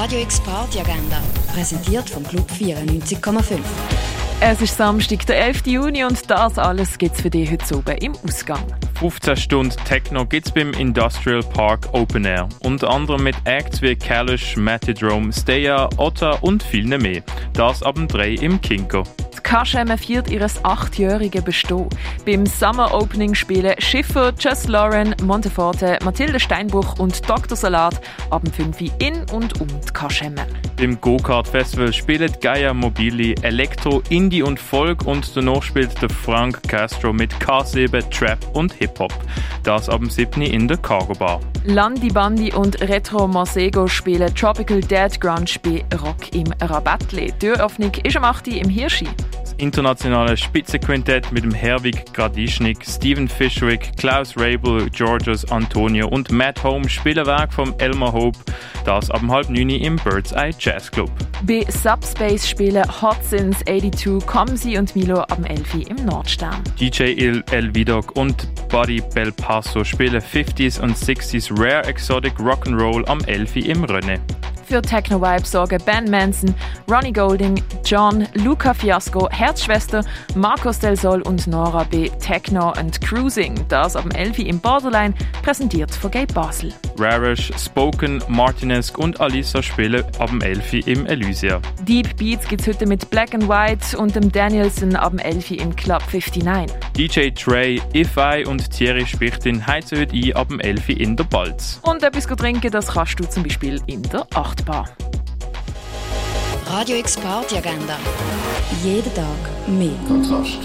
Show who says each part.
Speaker 1: Radio X Party Agenda, präsentiert vom Club 94,5.
Speaker 2: Es ist Samstag, der 11. Juni und das alles gibt es für dich heute oben im Ausgang.
Speaker 3: 15 Stunden Techno gibt's beim Industrial Park Open Air. Unter anderem mit Acts wie Kalish, Matidrome, Steya, Otta und vielen mehr. Das ab dem 3 im Kinko.
Speaker 2: Kaschemme feiert ihres achtjährigen Bestehen. Beim Summer Opening spielen Schiffer, Just Lauren, Monteforte, Mathilde Steinbuch und Dr. Salat ab dem 5 in und um die Kaschemme.
Speaker 3: Beim Go-Kart Festival spielen Gaia Mobili, Elektro, Indie und Folk und danach spielt der Frank Castro mit K7, Trap und Hip-Hop. Das ab dem 7 in der Cargo Bar.
Speaker 2: Landi Bandi und Retro Masego spielen Tropical Dead Grunge bei Rock im Rabattli. Türöffnung ist am 8. im Hirschi
Speaker 3: internationale Spitzenquintett mit dem Herwig Gradischnik, Steven Fishwick, Klaus Rabel, Georges Antonio und Matt Holmes spielen Werk vom Elmer Hope, das ab halb neun im Bird's Eye Jazz Club.
Speaker 2: Bei Subspace spielen Hot Sins 82, Comsi und Milo am 11 im Nordstern.
Speaker 3: DJ Il El Vidok und Buddy Belpasso spielen 50s und 60s Rare Exotic Rock'n'Roll am 11 im René.
Speaker 2: Für Techno Vibe sorgen Ben Manson, Ronnie Golding, John, Luca Fiasco, Herzschwester, Marcos Del Sol und Nora B. Techno and Cruising. Das am 11 im Borderline, präsentiert von Gabe Basel.
Speaker 3: Rarish, Spoken, Martinesque und Alisa spielen ab dem 11 im Elysia.
Speaker 2: Deep Beats gibt's heute mit Black and White und dem Danielson ab dem 11 im Club 59.
Speaker 3: DJ Trey, If I und Thierry Spichtin heizen heute ein ab dem 11 in der Balz.
Speaker 2: Und etwas trinken, das kannst du zum Beispiel in der 8 Bar.
Speaker 1: Radio X Party Agenda. Jeden Tag mehr. Kontrast.